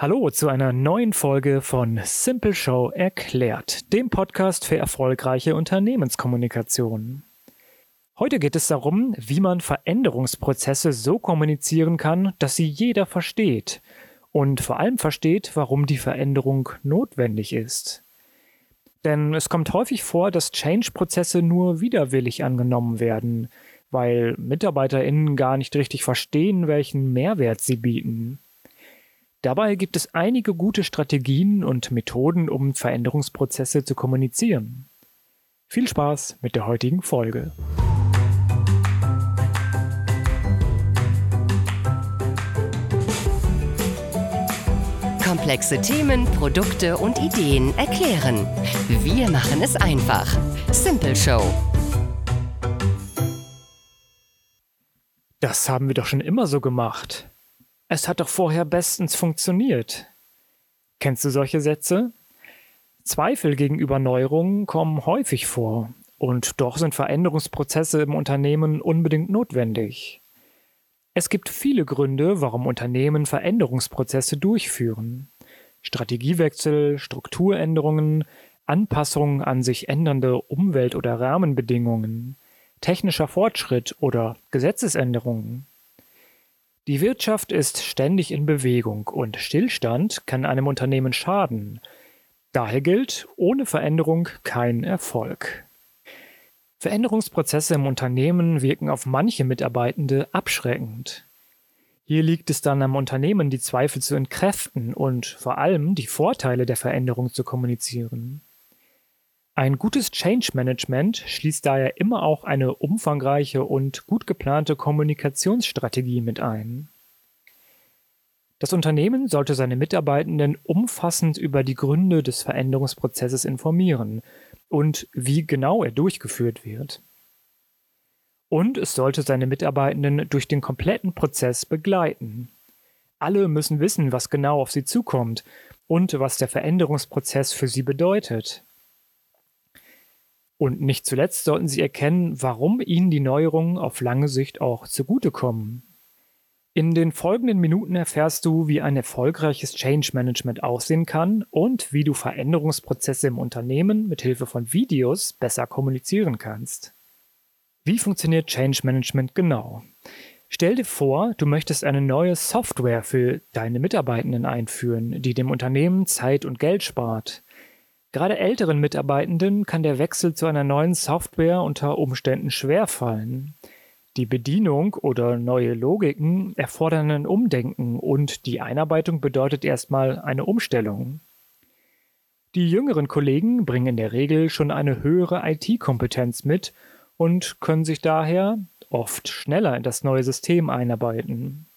Hallo zu einer neuen Folge von Simple Show erklärt, dem Podcast für erfolgreiche Unternehmenskommunikation. Heute geht es darum, wie man Veränderungsprozesse so kommunizieren kann, dass sie jeder versteht und vor allem versteht, warum die Veränderung notwendig ist. Denn es kommt häufig vor, dass Change-Prozesse nur widerwillig angenommen werden, weil MitarbeiterInnen gar nicht richtig verstehen, welchen Mehrwert sie bieten. Dabei gibt es einige gute Strategien und Methoden, um Veränderungsprozesse zu kommunizieren. Viel Spaß mit der heutigen Folge. Komplexe Themen, Produkte und Ideen erklären. Wir machen es einfach. Simple Show. Das haben wir doch schon immer so gemacht. Es hat doch vorher bestens funktioniert. Kennst du solche Sätze? Zweifel gegenüber Neuerungen kommen häufig vor, und doch sind Veränderungsprozesse im Unternehmen unbedingt notwendig. Es gibt viele Gründe, warum Unternehmen Veränderungsprozesse durchführen. Strategiewechsel, Strukturänderungen, Anpassungen an sich ändernde Umwelt- oder Rahmenbedingungen, technischer Fortschritt oder Gesetzesänderungen. Die Wirtschaft ist ständig in Bewegung und Stillstand kann einem Unternehmen schaden. Daher gilt, ohne Veränderung kein Erfolg. Veränderungsprozesse im Unternehmen wirken auf manche Mitarbeitende abschreckend. Hier liegt es dann am Unternehmen, die Zweifel zu entkräften und vor allem die Vorteile der Veränderung zu kommunizieren. Ein gutes Change Management schließt daher immer auch eine umfangreiche und gut geplante Kommunikationsstrategie mit ein. Das Unternehmen sollte seine Mitarbeitenden umfassend über die Gründe des Veränderungsprozesses informieren und wie genau er durchgeführt wird. Und es sollte seine Mitarbeitenden durch den kompletten Prozess begleiten. Alle müssen wissen, was genau auf sie zukommt und was der Veränderungsprozess für sie bedeutet. Und nicht zuletzt sollten sie erkennen, warum ihnen die Neuerungen auf lange Sicht auch zugutekommen. In den folgenden Minuten erfährst du, wie ein erfolgreiches Change Management aussehen kann und wie du Veränderungsprozesse im Unternehmen mit Hilfe von Videos besser kommunizieren kannst. Wie funktioniert Change Management genau? Stell dir vor, du möchtest eine neue Software für deine Mitarbeitenden einführen, die dem Unternehmen Zeit und Geld spart. Gerade älteren Mitarbeitenden kann der Wechsel zu einer neuen Software unter Umständen schwerfallen. Die Bedienung oder neue Logiken erfordern ein Umdenken und die Einarbeitung bedeutet erstmal eine Umstellung. Die jüngeren Kollegen bringen in der Regel schon eine höhere IT-Kompetenz mit und können sich daher oft schneller in das neue System einarbeiten.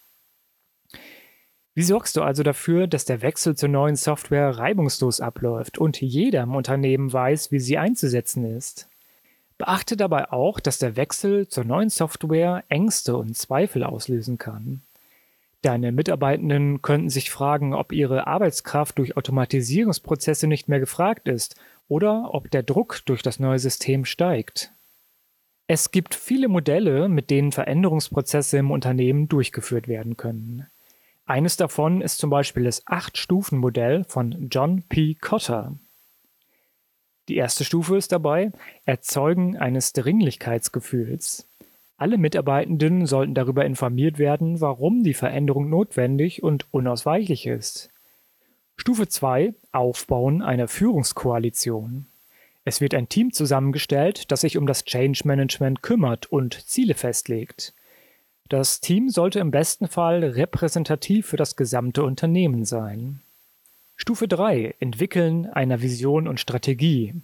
Wie sorgst du also dafür, dass der Wechsel zur neuen Software reibungslos abläuft und jeder im Unternehmen weiß, wie sie einzusetzen ist? Beachte dabei auch, dass der Wechsel zur neuen Software Ängste und Zweifel auslösen kann. Deine Mitarbeitenden könnten sich fragen, ob ihre Arbeitskraft durch Automatisierungsprozesse nicht mehr gefragt ist oder ob der Druck durch das neue System steigt. Es gibt viele Modelle, mit denen Veränderungsprozesse im Unternehmen durchgeführt werden können. Eines davon ist zum Beispiel das Acht-Stufen-Modell von John P. Cotter. Die erste Stufe ist dabei Erzeugen eines Dringlichkeitsgefühls. Alle Mitarbeitenden sollten darüber informiert werden, warum die Veränderung notwendig und unausweichlich ist. Stufe 2 Aufbauen einer Führungskoalition. Es wird ein Team zusammengestellt, das sich um das Change Management kümmert und Ziele festlegt. Das Team sollte im besten Fall repräsentativ für das gesamte Unternehmen sein. Stufe 3 Entwickeln einer Vision und Strategie.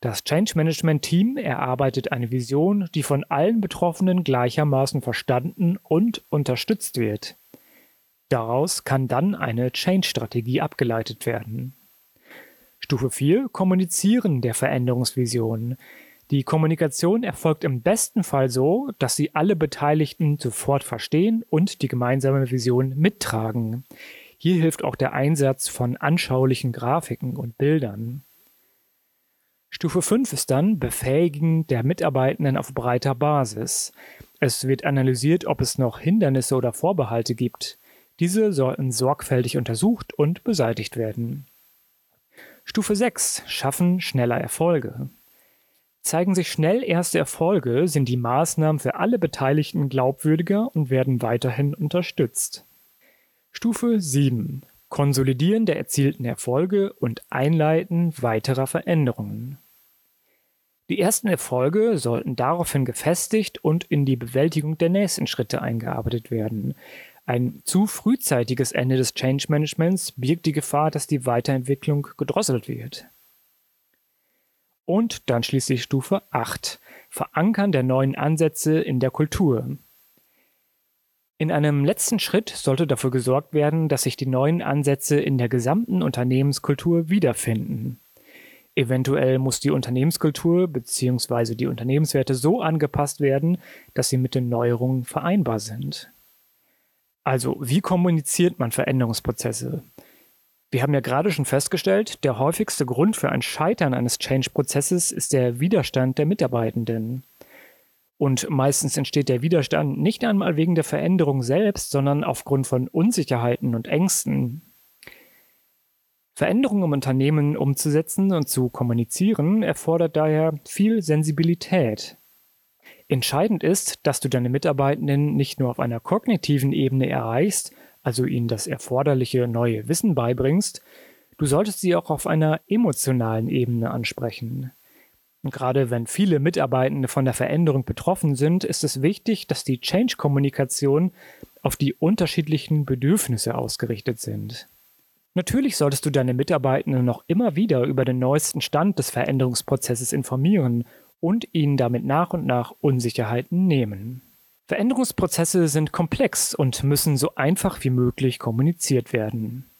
Das Change Management Team erarbeitet eine Vision, die von allen Betroffenen gleichermaßen verstanden und unterstützt wird. Daraus kann dann eine Change-Strategie abgeleitet werden. Stufe 4 Kommunizieren der Veränderungsvision. Die Kommunikation erfolgt im besten Fall so, dass sie alle Beteiligten sofort verstehen und die gemeinsame Vision mittragen. Hier hilft auch der Einsatz von anschaulichen Grafiken und Bildern. Stufe 5 ist dann Befähigen der Mitarbeitenden auf breiter Basis. Es wird analysiert, ob es noch Hindernisse oder Vorbehalte gibt. Diese sollten sorgfältig untersucht und beseitigt werden. Stufe 6. Schaffen schneller Erfolge. Zeigen sich schnell erste Erfolge, sind die Maßnahmen für alle Beteiligten glaubwürdiger und werden weiterhin unterstützt. Stufe 7. Konsolidieren der erzielten Erfolge und Einleiten weiterer Veränderungen. Die ersten Erfolge sollten daraufhin gefestigt und in die Bewältigung der nächsten Schritte eingearbeitet werden. Ein zu frühzeitiges Ende des Change Managements birgt die Gefahr, dass die Weiterentwicklung gedrosselt wird. Und dann schließlich Stufe 8. Verankern der neuen Ansätze in der Kultur. In einem letzten Schritt sollte dafür gesorgt werden, dass sich die neuen Ansätze in der gesamten Unternehmenskultur wiederfinden. Eventuell muss die Unternehmenskultur bzw. die Unternehmenswerte so angepasst werden, dass sie mit den Neuerungen vereinbar sind. Also, wie kommuniziert man Veränderungsprozesse? Wir haben ja gerade schon festgestellt, der häufigste Grund für ein Scheitern eines Change-Prozesses ist der Widerstand der Mitarbeitenden. Und meistens entsteht der Widerstand nicht einmal wegen der Veränderung selbst, sondern aufgrund von Unsicherheiten und Ängsten. Veränderungen im Unternehmen umzusetzen und zu kommunizieren erfordert daher viel Sensibilität. Entscheidend ist, dass du deine Mitarbeitenden nicht nur auf einer kognitiven Ebene erreichst, also ihnen das erforderliche neue Wissen beibringst, du solltest sie auch auf einer emotionalen Ebene ansprechen. Und gerade wenn viele Mitarbeitende von der Veränderung betroffen sind, ist es wichtig, dass die Change-Kommunikation auf die unterschiedlichen Bedürfnisse ausgerichtet sind. Natürlich solltest du deine Mitarbeitenden noch immer wieder über den neuesten Stand des Veränderungsprozesses informieren und ihnen damit nach und nach Unsicherheiten nehmen. Veränderungsprozesse sind komplex und müssen so einfach wie möglich kommuniziert werden.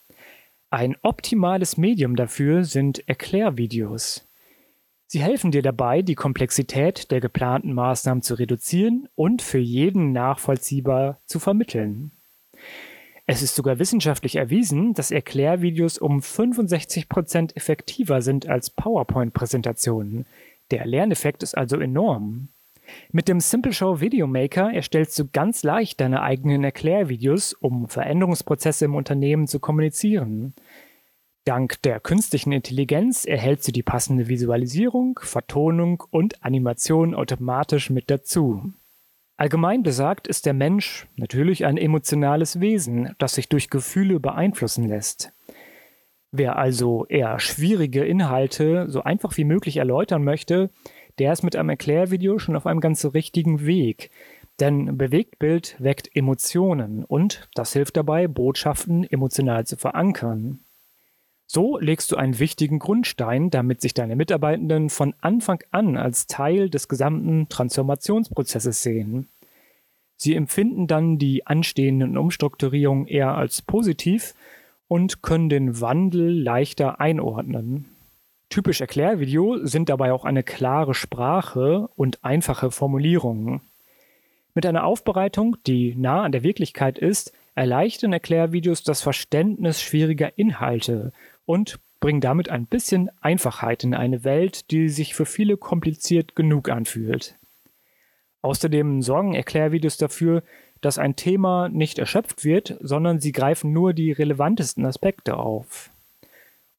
Ein optimales Medium dafür sind Erklärvideos. Sie helfen dir dabei, die Komplexität der geplanten Maßnahmen zu reduzieren und für jeden nachvollziehbar zu vermitteln. Es ist sogar wissenschaftlich erwiesen, dass Erklärvideos um 65% effektiver sind als PowerPoint-Präsentationen. Der Lerneffekt ist also enorm. Mit dem Simple Show Video Maker erstellst du ganz leicht deine eigenen Erklärvideos, um Veränderungsprozesse im Unternehmen zu kommunizieren. Dank der künstlichen Intelligenz erhältst du die passende Visualisierung, Vertonung und Animation automatisch mit dazu. Allgemein besagt ist der Mensch natürlich ein emotionales Wesen, das sich durch Gefühle beeinflussen lässt. Wer also eher schwierige Inhalte so einfach wie möglich erläutern möchte, der ist mit einem Erklärvideo schon auf einem ganz richtigen Weg. Denn Bewegtbild weckt Emotionen und das hilft dabei, Botschaften emotional zu verankern. So legst du einen wichtigen Grundstein, damit sich deine Mitarbeitenden von Anfang an als Teil des gesamten Transformationsprozesses sehen. Sie empfinden dann die anstehenden Umstrukturierungen eher als positiv und können den Wandel leichter einordnen. Typisch Erklärvideo sind dabei auch eine klare Sprache und einfache Formulierungen. Mit einer Aufbereitung, die nah an der Wirklichkeit ist, erleichtern Erklärvideos das Verständnis schwieriger Inhalte und bringen damit ein bisschen Einfachheit in eine Welt, die sich für viele kompliziert genug anfühlt. Außerdem sorgen Erklärvideos dafür, dass ein Thema nicht erschöpft wird, sondern sie greifen nur die relevantesten Aspekte auf.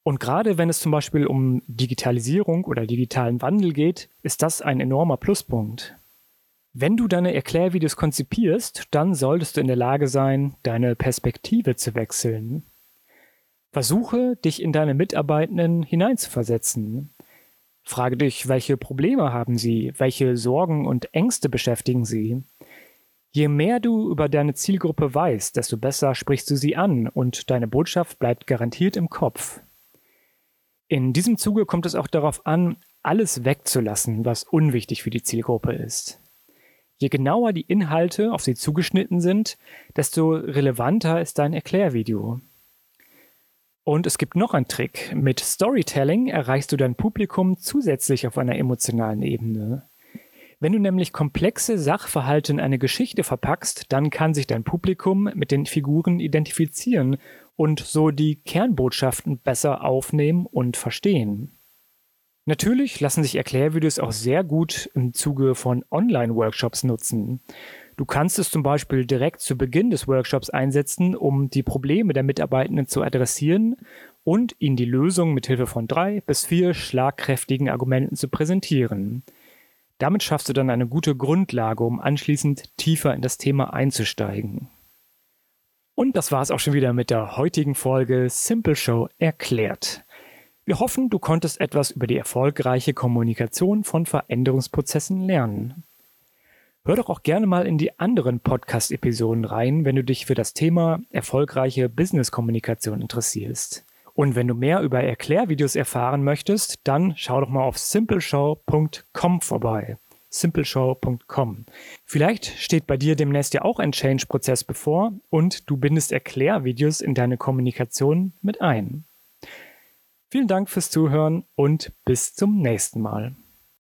Und gerade wenn es zum Beispiel um Digitalisierung oder digitalen Wandel geht, ist das ein enormer Pluspunkt. Wenn du deine Erklärvideos konzipierst, dann solltest du in der Lage sein, deine Perspektive zu wechseln. Versuche, dich in deine Mitarbeitenden hineinzuversetzen. Frage dich, welche Probleme haben sie, welche Sorgen und Ängste beschäftigen sie. Je mehr du über deine Zielgruppe weißt, desto besser sprichst du sie an und deine Botschaft bleibt garantiert im Kopf. In diesem Zuge kommt es auch darauf an, alles wegzulassen, was unwichtig für die Zielgruppe ist. Je genauer die Inhalte auf sie zugeschnitten sind, desto relevanter ist dein Erklärvideo. Und es gibt noch einen Trick. Mit Storytelling erreichst du dein Publikum zusätzlich auf einer emotionalen Ebene. Wenn du nämlich komplexe Sachverhalte in eine Geschichte verpackst, dann kann sich dein Publikum mit den Figuren identifizieren und so die Kernbotschaften besser aufnehmen und verstehen. Natürlich lassen sich Erklärvideos auch sehr gut im Zuge von Online-Workshops nutzen. Du kannst es zum Beispiel direkt zu Beginn des Workshops einsetzen, um die Probleme der Mitarbeitenden zu adressieren und ihnen die Lösung mit Hilfe von drei bis vier schlagkräftigen Argumenten zu präsentieren. Damit schaffst du dann eine gute Grundlage, um anschließend tiefer in das Thema einzusteigen. Und das war es auch schon wieder mit der heutigen Folge Simple Show erklärt. Wir hoffen, du konntest etwas über die erfolgreiche Kommunikation von Veränderungsprozessen lernen. Hör doch auch gerne mal in die anderen Podcast-Episoden rein, wenn du dich für das Thema erfolgreiche Business-Kommunikation interessierst. Und wenn du mehr über Erklärvideos erfahren möchtest, dann schau doch mal auf simpleshow.com vorbei. simpleshow.com. Vielleicht steht bei dir demnächst ja auch ein Change-Prozess bevor und du bindest Erklärvideos in deine Kommunikation mit ein. Vielen Dank fürs Zuhören und bis zum nächsten Mal.